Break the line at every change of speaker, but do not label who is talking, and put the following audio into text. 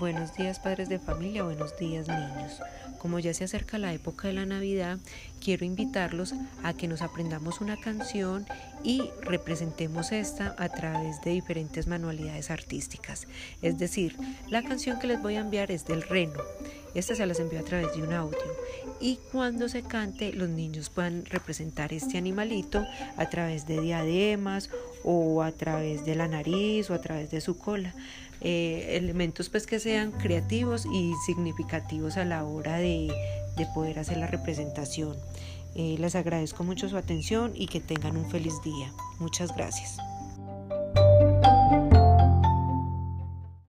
días padres de familia, buenos días niños. Como ya se acerca la época de la Navidad, quiero invitarlos a que nos aprendamos una canción y representemos esta a través de diferentes manualidades artísticas. Es decir, la canción que les voy a enviar es del reno. Esta se las envío a través de un audio. Y cuando se cante, los niños puedan representar este animalito a través de diademas o a través de la nariz o a través de su cola. Eh, elementos pues que sean creativos y significativos a la hora de, poder hacer la representación. Eh, les agradezco mucho su atención y que tengan un feliz día. Muchas gracias.